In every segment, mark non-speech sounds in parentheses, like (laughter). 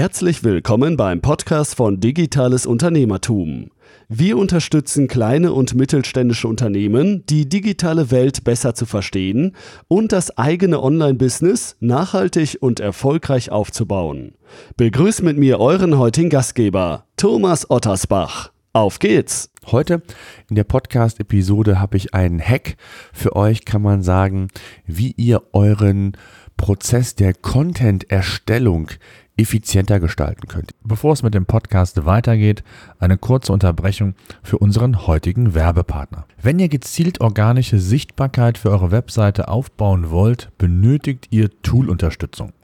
Herzlich willkommen beim Podcast von Digitales Unternehmertum. Wir unterstützen kleine und mittelständische Unternehmen, die digitale Welt besser zu verstehen und das eigene Online-Business nachhaltig und erfolgreich aufzubauen. Begrüßt mit mir euren heutigen Gastgeber, Thomas Ottersbach. Auf geht's! Heute in der Podcast-Episode habe ich einen Hack für euch, kann man sagen, wie ihr euren Prozess der Content-Erstellung effizienter gestalten könnt. Bevor es mit dem Podcast weitergeht, eine kurze Unterbrechung für unseren heutigen Werbepartner. Wenn ihr gezielt organische Sichtbarkeit für eure Webseite aufbauen wollt, benötigt ihr Tool-Unterstützung.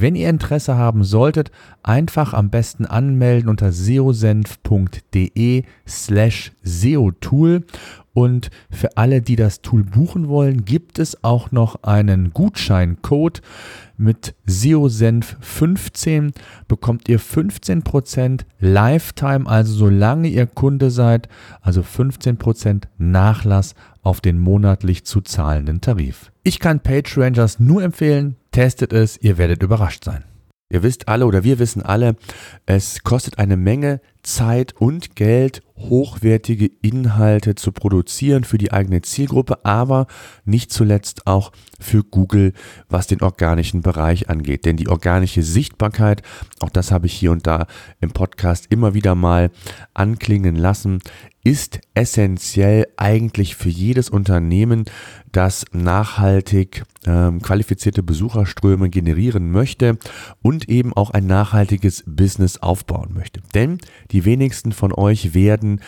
Wenn ihr Interesse haben solltet, einfach am besten anmelden unter seosenf.de slash seotool. Und für alle, die das Tool buchen wollen, gibt es auch noch einen Gutscheincode mit SEOsenf15 bekommt ihr 15% Lifetime, also solange ihr Kunde seid, also 15% Nachlass auf den monatlich zu zahlenden Tarif. Ich kann PageRangers nur empfehlen, testet es, ihr werdet überrascht sein. Ihr wisst alle oder wir wissen alle, es kostet eine Menge Zeit und Geld, hochwertige Inhalte zu produzieren für die eigene Zielgruppe, aber nicht zuletzt auch für Google, was den organischen Bereich angeht. Denn die organische Sichtbarkeit, auch das habe ich hier und da im Podcast immer wieder mal anklingen lassen, ist essentiell eigentlich für jedes Unternehmen, das nachhaltig ähm, qualifizierte Besucherströme generieren möchte und eben auch ein nachhaltiges Business aufbauen möchte. Denn die wenigsten von euch werden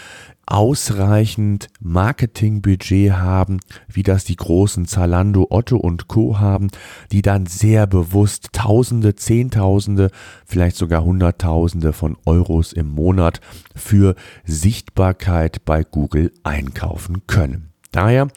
ausreichend Marketingbudget haben, wie das die großen Zalando, Otto und Co haben, die dann sehr bewusst Tausende, Zehntausende, vielleicht sogar Hunderttausende von Euros im Monat für Sichtbarkeit bei Google einkaufen können. Daher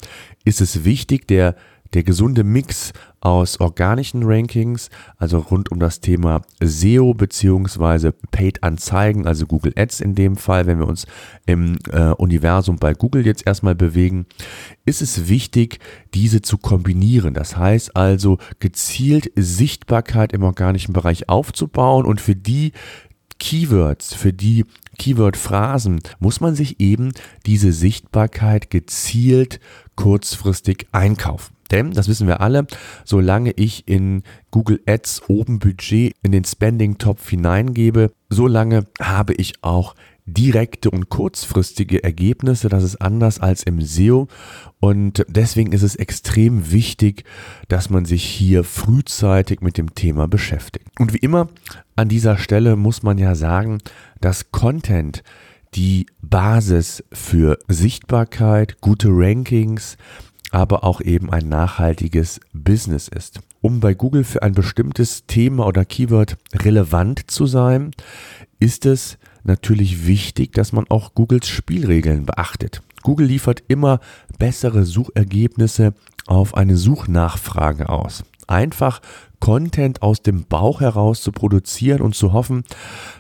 ist es wichtig, der der gesunde Mix aus organischen Rankings, also rund um das Thema SEO beziehungsweise Paid Anzeigen, also Google Ads in dem Fall, wenn wir uns im äh, Universum bei Google jetzt erstmal bewegen, ist es wichtig, diese zu kombinieren. Das heißt also gezielt Sichtbarkeit im organischen Bereich aufzubauen und für die Keywords, für die Keyword-Phrasen muss man sich eben diese Sichtbarkeit gezielt kurzfristig einkaufen. Denn, das wissen wir alle, solange ich in Google Ads oben Budget in den Spending-Topf hineingebe, solange habe ich auch direkte und kurzfristige Ergebnisse. Das ist anders als im SEO. Und deswegen ist es extrem wichtig, dass man sich hier frühzeitig mit dem Thema beschäftigt. Und wie immer an dieser Stelle muss man ja sagen, dass Content die Basis für Sichtbarkeit, gute Rankings, aber auch eben ein nachhaltiges Business ist. Um bei Google für ein bestimmtes Thema oder Keyword relevant zu sein, ist es natürlich wichtig, dass man auch Googles Spielregeln beachtet. Google liefert immer bessere Suchergebnisse auf eine Suchnachfrage aus. Einfach Content aus dem Bauch heraus zu produzieren und zu hoffen,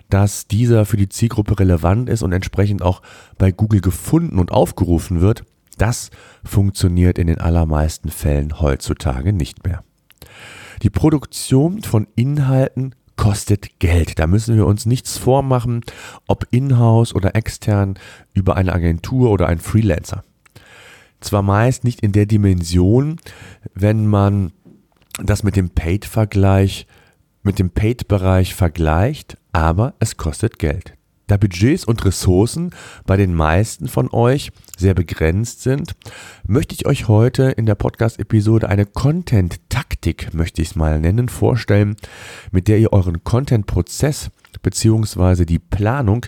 dass dieser für die Zielgruppe relevant ist und entsprechend auch bei Google gefunden und aufgerufen wird, das funktioniert in den allermeisten Fällen heutzutage nicht mehr. Die Produktion von Inhalten kostet Geld. Da müssen wir uns nichts vormachen, ob in-house oder extern, über eine Agentur oder ein Freelancer. Zwar meist nicht in der Dimension, wenn man das mit dem Paid-Vergleich, mit dem Paid-Bereich vergleicht, aber es kostet Geld. Da Budgets und Ressourcen bei den meisten von euch sehr begrenzt sind, möchte ich euch heute in der Podcast-Episode eine Content-Taktik, möchte ich es mal nennen, vorstellen, mit der ihr euren Content-Prozess bzw. die Planung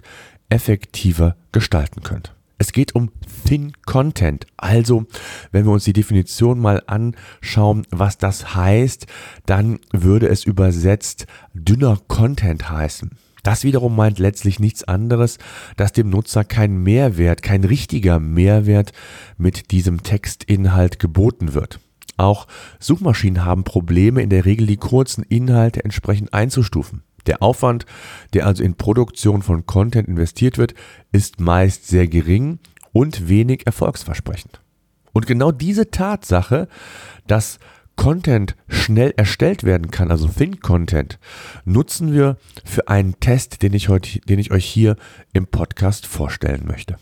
effektiver gestalten könnt. Es geht um Thin Content. Also, wenn wir uns die Definition mal anschauen, was das heißt, dann würde es übersetzt dünner Content heißen. Das wiederum meint letztlich nichts anderes, dass dem Nutzer kein Mehrwert, kein richtiger Mehrwert mit diesem Textinhalt geboten wird. Auch Suchmaschinen haben Probleme, in der Regel die kurzen Inhalte entsprechend einzustufen. Der Aufwand, der also in Produktion von Content investiert wird, ist meist sehr gering und wenig erfolgsversprechend. Und genau diese Tatsache, dass Content schnell erstellt werden kann, also Thin Content, nutzen wir für einen Test, den ich heute, den ich euch hier im Podcast vorstellen möchte.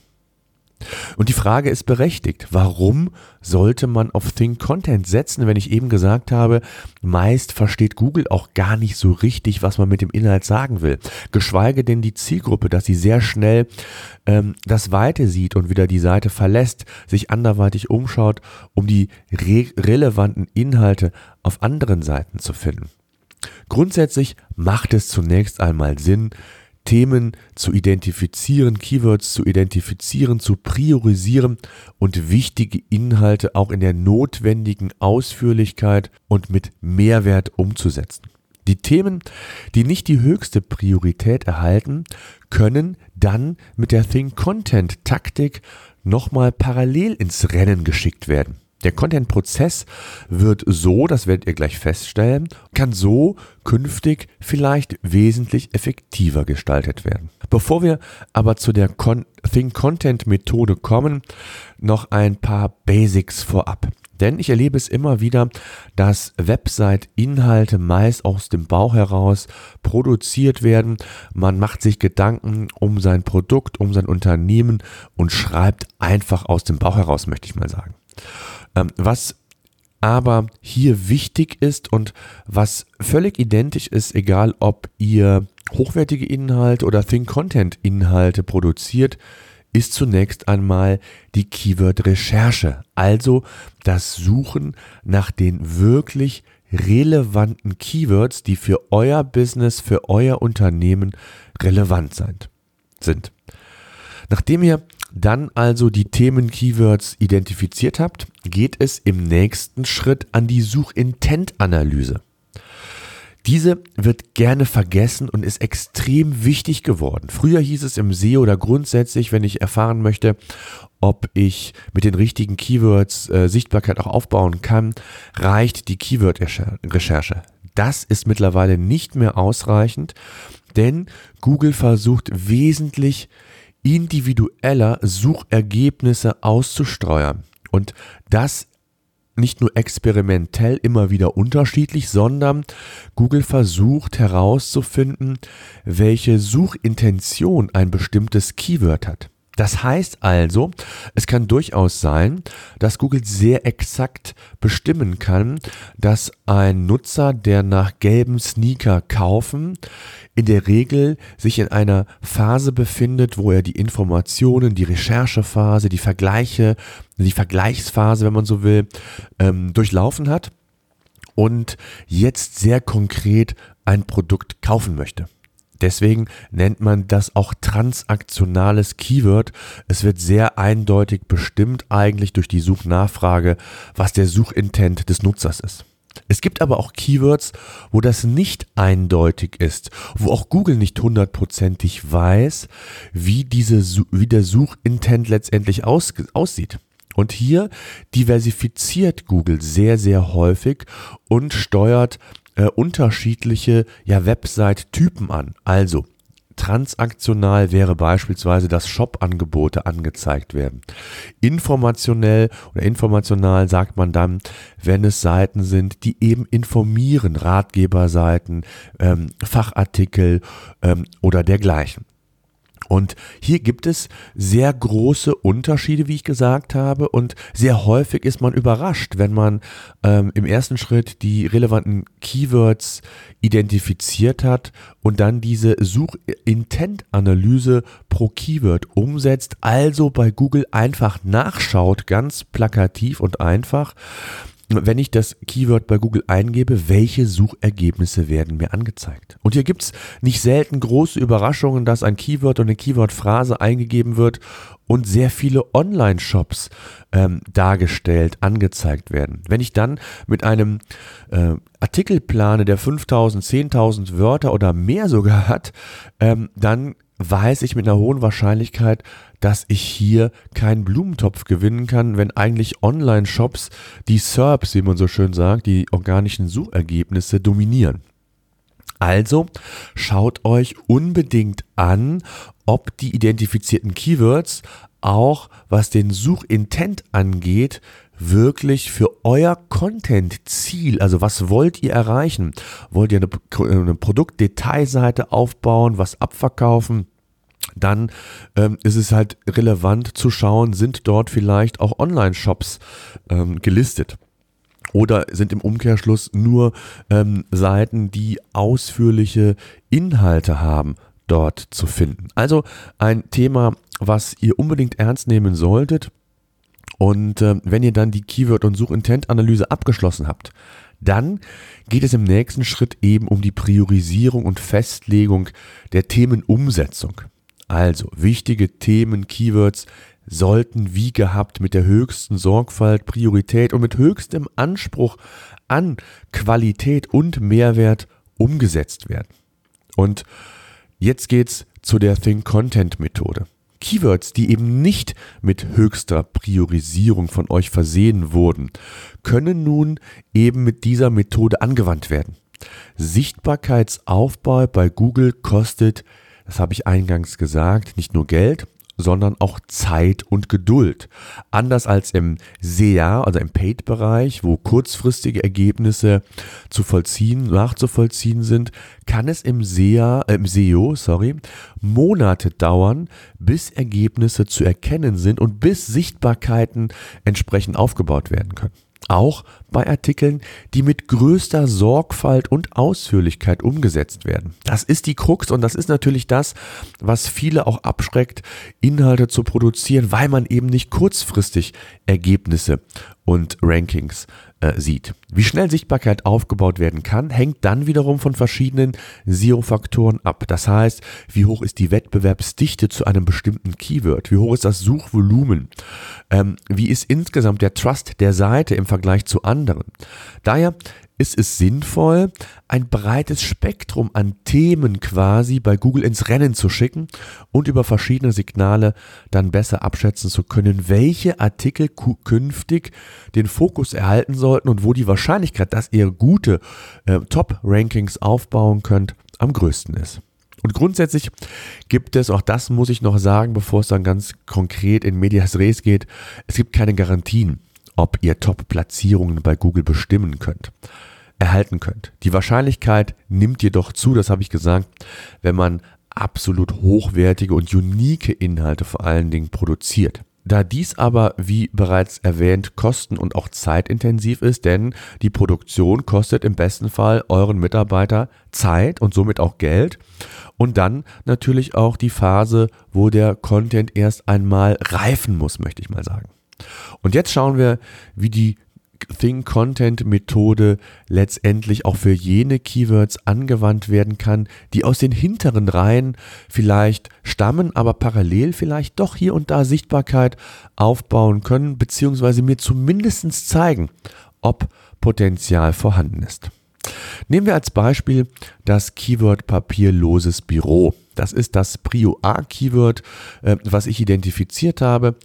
Und die Frage ist berechtigt. Warum sollte man auf Think Content setzen, wenn ich eben gesagt habe, meist versteht Google auch gar nicht so richtig, was man mit dem Inhalt sagen will. Geschweige denn die Zielgruppe, dass sie sehr schnell ähm, das Weite sieht und wieder die Seite verlässt, sich anderweitig umschaut, um die re relevanten Inhalte auf anderen Seiten zu finden. Grundsätzlich macht es zunächst einmal Sinn, Themen zu identifizieren, Keywords zu identifizieren, zu priorisieren und wichtige Inhalte auch in der notwendigen Ausführlichkeit und mit Mehrwert umzusetzen. Die Themen, die nicht die höchste Priorität erhalten, können dann mit der Think Content Taktik nochmal parallel ins Rennen geschickt werden. Der Content-Prozess wird so, das werdet ihr gleich feststellen, kann so künftig vielleicht wesentlich effektiver gestaltet werden. Bevor wir aber zu der Con Think Content Methode kommen, noch ein paar Basics vorab. Denn ich erlebe es immer wieder, dass Website-Inhalte meist aus dem Bauch heraus produziert werden. Man macht sich Gedanken um sein Produkt, um sein Unternehmen und schreibt einfach aus dem Bauch heraus, möchte ich mal sagen. Ähm, was aber hier wichtig ist und was völlig identisch ist, egal ob ihr hochwertige Inhalte oder Think Content Inhalte produziert, ist zunächst einmal die Keyword-Recherche, also das Suchen nach den wirklich relevanten Keywords, die für euer Business, für euer Unternehmen relevant sind. Nachdem ihr dann also die Themen-Keywords identifiziert habt, geht es im nächsten Schritt an die Suchintent-Analyse. Diese wird gerne vergessen und ist extrem wichtig geworden. Früher hieß es im SEO oder grundsätzlich, wenn ich erfahren möchte, ob ich mit den richtigen Keywords äh, Sichtbarkeit auch aufbauen kann, reicht die Keyword-Recherche. Das ist mittlerweile nicht mehr ausreichend, denn Google versucht wesentlich individueller Suchergebnisse auszusteuern. Und das nicht nur experimentell immer wieder unterschiedlich, sondern Google versucht herauszufinden, welche Suchintention ein bestimmtes Keyword hat. Das heißt also, es kann durchaus sein, dass Google sehr exakt bestimmen kann, dass ein Nutzer, der nach gelben Sneaker kaufen, in der Regel sich in einer Phase befindet, wo er die Informationen, die Recherchephase, die Vergleiche, die Vergleichsphase, wenn man so will, ähm, durchlaufen hat und jetzt sehr konkret ein Produkt kaufen möchte. Deswegen nennt man das auch transaktionales Keyword. Es wird sehr eindeutig bestimmt eigentlich durch die Suchnachfrage, was der Suchintent des Nutzers ist. Es gibt aber auch Keywords, wo das nicht eindeutig ist, wo auch Google nicht hundertprozentig weiß, wie, diese, wie der Suchintent letztendlich aus, aussieht. Und hier diversifiziert Google sehr, sehr häufig und steuert äh, unterschiedliche ja, Website-Typen an. Also Transaktional wäre beispielsweise, dass Shop-Angebote angezeigt werden. Informationell oder informational sagt man dann, wenn es Seiten sind, die eben informieren, Ratgeberseiten, ähm, Fachartikel ähm, oder dergleichen. Und hier gibt es sehr große Unterschiede, wie ich gesagt habe, und sehr häufig ist man überrascht, wenn man ähm, im ersten Schritt die relevanten Keywords identifiziert hat und dann diese Such-Intent-Analyse pro Keyword umsetzt, also bei Google einfach nachschaut, ganz plakativ und einfach wenn ich das Keyword bei Google eingebe, welche Suchergebnisse werden mir angezeigt. Und hier gibt es nicht selten große Überraschungen, dass ein Keyword und eine Keyword-Phrase eingegeben wird und sehr viele Online-Shops ähm, dargestellt, angezeigt werden. Wenn ich dann mit einem äh, Artikel plane, der 5000, 10.000 Wörter oder mehr sogar hat, ähm, dann weiß ich mit einer hohen Wahrscheinlichkeit, dass ich hier keinen Blumentopf gewinnen kann, wenn eigentlich Online-Shops die SERPs, wie man so schön sagt, die organischen Suchergebnisse dominieren. Also schaut euch unbedingt an, ob die identifizierten Keywords auch was den Suchintent angeht, wirklich für euer Content-Ziel, also was wollt ihr erreichen? Wollt ihr eine, eine Produktdetailseite aufbauen, was abverkaufen? Dann ähm, ist es halt relevant zu schauen, sind dort vielleicht auch Online-Shops ähm, gelistet. Oder sind im Umkehrschluss nur ähm, Seiten, die ausführliche Inhalte haben, dort zu finden. Also ein Thema, was ihr unbedingt ernst nehmen solltet. Und äh, wenn ihr dann die Keyword- und Suchintent-Analyse abgeschlossen habt, dann geht es im nächsten Schritt eben um die Priorisierung und Festlegung der Themenumsetzung. Also wichtige Themen, Keywords sollten wie gehabt mit der höchsten Sorgfalt, Priorität und mit höchstem Anspruch an Qualität und Mehrwert umgesetzt werden. Und jetzt geht's zu der Think Content Methode. Keywords, die eben nicht mit höchster Priorisierung von euch versehen wurden, können nun eben mit dieser Methode angewandt werden. Sichtbarkeitsaufbau bei Google kostet das habe ich eingangs gesagt, nicht nur Geld, sondern auch Zeit und Geduld. Anders als im SEA, also im Paid-Bereich, wo kurzfristige Ergebnisse zu vollziehen, nachzuvollziehen sind, kann es im SEA, äh, im SEO, sorry, Monate dauern, bis Ergebnisse zu erkennen sind und bis Sichtbarkeiten entsprechend aufgebaut werden können. Auch bei Artikeln, die mit größter Sorgfalt und Ausführlichkeit umgesetzt werden. Das ist die Krux und das ist natürlich das, was viele auch abschreckt, Inhalte zu produzieren, weil man eben nicht kurzfristig Ergebnisse und Rankings äh, sieht. Wie schnell Sichtbarkeit aufgebaut werden kann, hängt dann wiederum von verschiedenen SEO-Faktoren ab. Das heißt, wie hoch ist die Wettbewerbsdichte zu einem bestimmten Keyword? Wie hoch ist das Suchvolumen? Ähm, wie ist insgesamt der Trust der Seite im Vergleich zu anderen? Daher ist es sinnvoll, ein breites Spektrum an Themen quasi bei Google ins Rennen zu schicken und über verschiedene Signale dann besser abschätzen zu können, welche Artikel künftig den Fokus erhalten sollten und wo die Wahrscheinlichkeit, dass ihr gute äh, Top-Rankings aufbauen könnt, am größten ist. Und grundsätzlich gibt es, auch das muss ich noch sagen, bevor es dann ganz konkret in Medias Res geht, es gibt keine Garantien ob ihr Top-Platzierungen bei Google bestimmen könnt, erhalten könnt. Die Wahrscheinlichkeit nimmt jedoch zu, das habe ich gesagt, wenn man absolut hochwertige und unique Inhalte vor allen Dingen produziert. Da dies aber, wie bereits erwähnt, kosten- und auch zeitintensiv ist, denn die Produktion kostet im besten Fall euren Mitarbeiter Zeit und somit auch Geld. Und dann natürlich auch die Phase, wo der Content erst einmal reifen muss, möchte ich mal sagen. Und jetzt schauen wir, wie die Think Content Methode letztendlich auch für jene Keywords angewandt werden kann, die aus den hinteren Reihen vielleicht stammen, aber parallel vielleicht doch hier und da Sichtbarkeit aufbauen können, beziehungsweise mir zumindest zeigen, ob Potenzial vorhanden ist. Nehmen wir als Beispiel das Keyword papierloses Büro. Das ist das Prio A Keyword, äh, was ich identifiziert habe.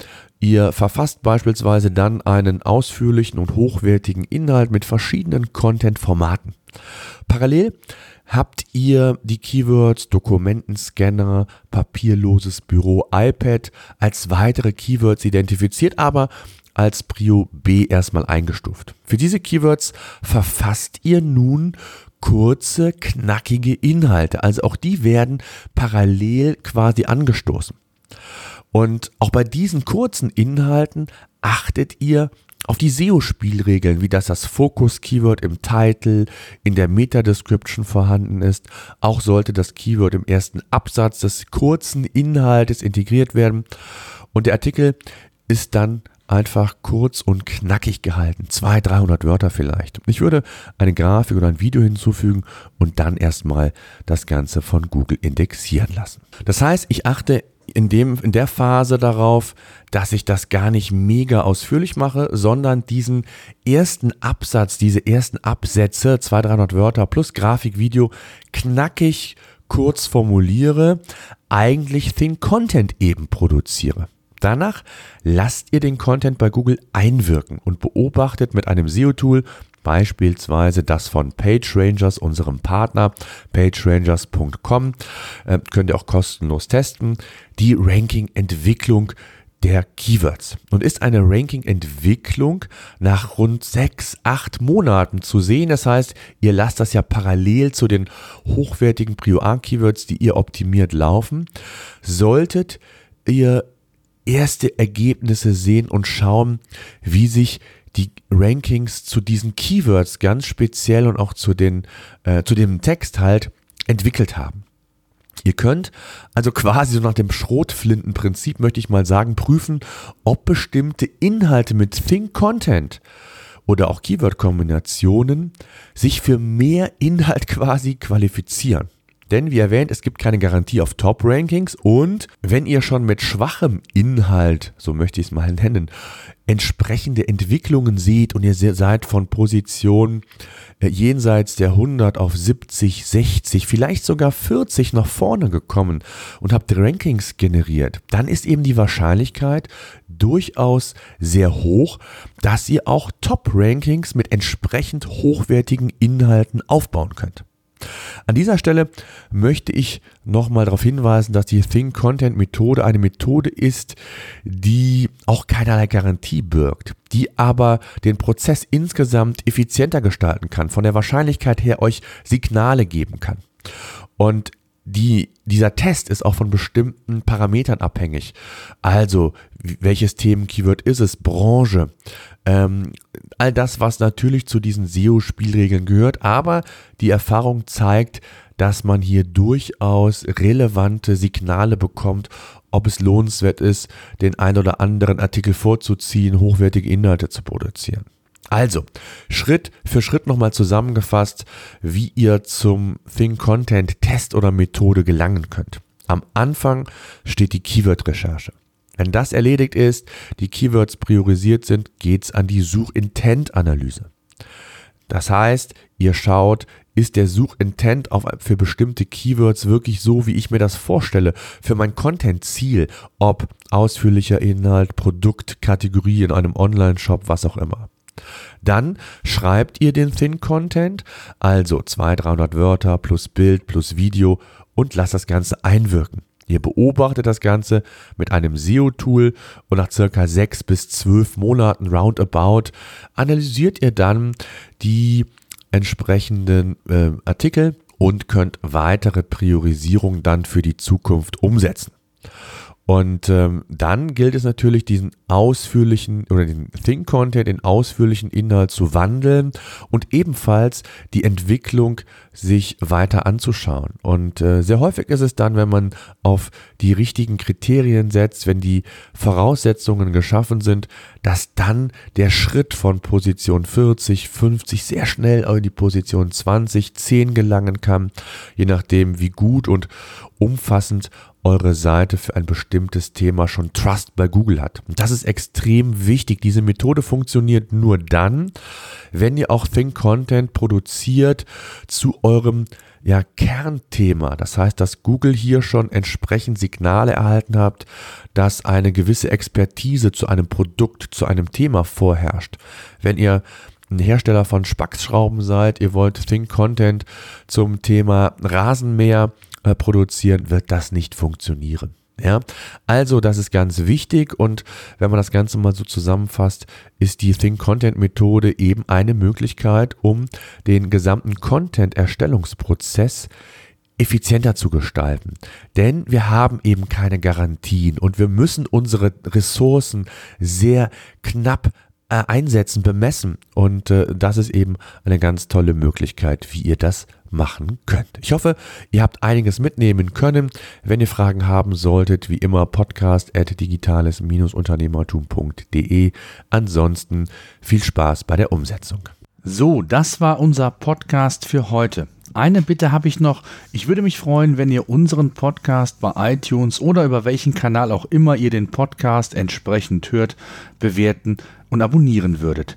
Ihr verfasst beispielsweise dann einen ausführlichen und hochwertigen Inhalt mit verschiedenen Content-Formaten. Parallel habt ihr die Keywords Dokumentenscanner, papierloses Büro, iPad als weitere Keywords identifiziert, aber als Prio B erstmal eingestuft. Für diese Keywords verfasst ihr nun kurze, knackige Inhalte. Also auch die werden parallel quasi angestoßen. Und auch bei diesen kurzen Inhalten achtet ihr auf die SEO-Spielregeln, wie dass das Fokus-Keyword im Title, in der Meta-Description vorhanden ist. Auch sollte das Keyword im ersten Absatz des kurzen Inhaltes integriert werden. Und der Artikel ist dann einfach kurz und knackig gehalten. 200, 300 Wörter vielleicht. Ich würde eine Grafik oder ein Video hinzufügen und dann erstmal das Ganze von Google indexieren lassen. Das heißt, ich achte in, dem, in der Phase darauf, dass ich das gar nicht mega ausführlich mache, sondern diesen ersten Absatz, diese ersten Absätze, 200, 300 Wörter plus Grafik, Video, knackig kurz formuliere, eigentlich Think Content eben produziere. Danach lasst ihr den Content bei Google einwirken und beobachtet mit einem SEO-Tool beispielsweise das von PageRangers, unserem Partner, pagerangers.com, äh, könnt ihr auch kostenlos testen, die Ranking-Entwicklung der Keywords und ist eine Ranking-Entwicklung nach rund sechs, acht Monaten zu sehen. Das heißt, ihr lasst das ja parallel zu den hochwertigen Prio A-Keywords, die ihr optimiert laufen. Solltet ihr erste Ergebnisse sehen und schauen, wie sich die Rankings zu diesen Keywords ganz speziell und auch zu, den, äh, zu dem Text halt entwickelt haben. Ihr könnt also quasi so nach dem Schrotflintenprinzip, möchte ich mal sagen, prüfen, ob bestimmte Inhalte mit Think Content oder auch Keyword-Kombinationen sich für mehr Inhalt quasi qualifizieren. Denn wie erwähnt, es gibt keine Garantie auf Top-Rankings und wenn ihr schon mit schwachem Inhalt, so möchte ich es mal (laughs) nennen, entsprechende Entwicklungen seht und ihr seid von Position äh, jenseits der 100 auf 70, 60, vielleicht sogar 40 nach vorne gekommen und habt Rankings generiert, dann ist eben die Wahrscheinlichkeit durchaus sehr hoch, dass ihr auch Top-Rankings mit entsprechend hochwertigen Inhalten aufbauen könnt. An dieser Stelle möchte ich nochmal darauf hinweisen, dass die Think Content Methode eine Methode ist, die auch keinerlei Garantie birgt, die aber den Prozess insgesamt effizienter gestalten kann, von der Wahrscheinlichkeit her euch Signale geben kann. Und die, dieser Test ist auch von bestimmten Parametern abhängig. Also, welches Themen-Keyword ist es? Branche. Ähm, all das, was natürlich zu diesen SEO-Spielregeln gehört. Aber die Erfahrung zeigt, dass man hier durchaus relevante Signale bekommt, ob es lohnenswert ist, den ein oder anderen Artikel vorzuziehen, hochwertige Inhalte zu produzieren. Also, Schritt für Schritt nochmal zusammengefasst, wie ihr zum Think Content Test oder Methode gelangen könnt. Am Anfang steht die Keyword-Recherche. Wenn das erledigt ist, die Keywords priorisiert sind, geht's an die Suchintent-Analyse. Das heißt, ihr schaut, ist der Suchintent für bestimmte Keywords wirklich so, wie ich mir das vorstelle, für mein Content-Ziel, ob ausführlicher Inhalt, Produkt, Kategorie in einem Online-Shop, was auch immer. Dann schreibt ihr den Thin Content, also 200, 300 Wörter plus Bild plus Video und lasst das Ganze einwirken. Ihr beobachtet das Ganze mit einem SEO-Tool und nach circa sechs bis zwölf Monaten roundabout analysiert ihr dann die entsprechenden äh, Artikel und könnt weitere Priorisierungen dann für die Zukunft umsetzen. Und ähm, dann gilt es natürlich, diesen ausführlichen oder den Think Content in ausführlichen Inhalt zu wandeln und ebenfalls die Entwicklung sich weiter anzuschauen. Und äh, sehr häufig ist es dann, wenn man auf die richtigen Kriterien setzt, wenn die Voraussetzungen geschaffen sind, dass dann der Schritt von Position 40, 50 sehr schnell in die Position 20, 10 gelangen kann, je nachdem, wie gut und umfassend eure Seite für ein bestimmtes Thema schon Trust bei Google hat. Und das ist extrem wichtig. Diese Methode funktioniert nur dann, wenn ihr auch Think Content produziert zu eurem ja, Kernthema. Das heißt, dass Google hier schon entsprechend Signale erhalten habt, dass eine gewisse Expertise zu einem Produkt, zu einem Thema vorherrscht. Wenn ihr ein Hersteller von Spaxschrauben seid, ihr wollt Think Content zum Thema Rasenmäher äh, produzieren, wird das nicht funktionieren. Ja, also das ist ganz wichtig und wenn man das Ganze mal so zusammenfasst, ist die Think Content Methode eben eine Möglichkeit, um den gesamten Content Erstellungsprozess effizienter zu gestalten. Denn wir haben eben keine Garantien und wir müssen unsere Ressourcen sehr knapp äh, einsetzen, bemessen. Und äh, das ist eben eine ganz tolle Möglichkeit, wie ihr das machen könnt. Ich hoffe, ihr habt einiges mitnehmen können. Wenn ihr Fragen haben solltet, wie immer podcast at digitales-unternehmertum.de. Ansonsten viel Spaß bei der Umsetzung. So, das war unser Podcast für heute. Eine Bitte habe ich noch. Ich würde mich freuen, wenn ihr unseren Podcast bei iTunes oder über welchen Kanal auch immer ihr den Podcast entsprechend hört, bewerten und abonnieren würdet.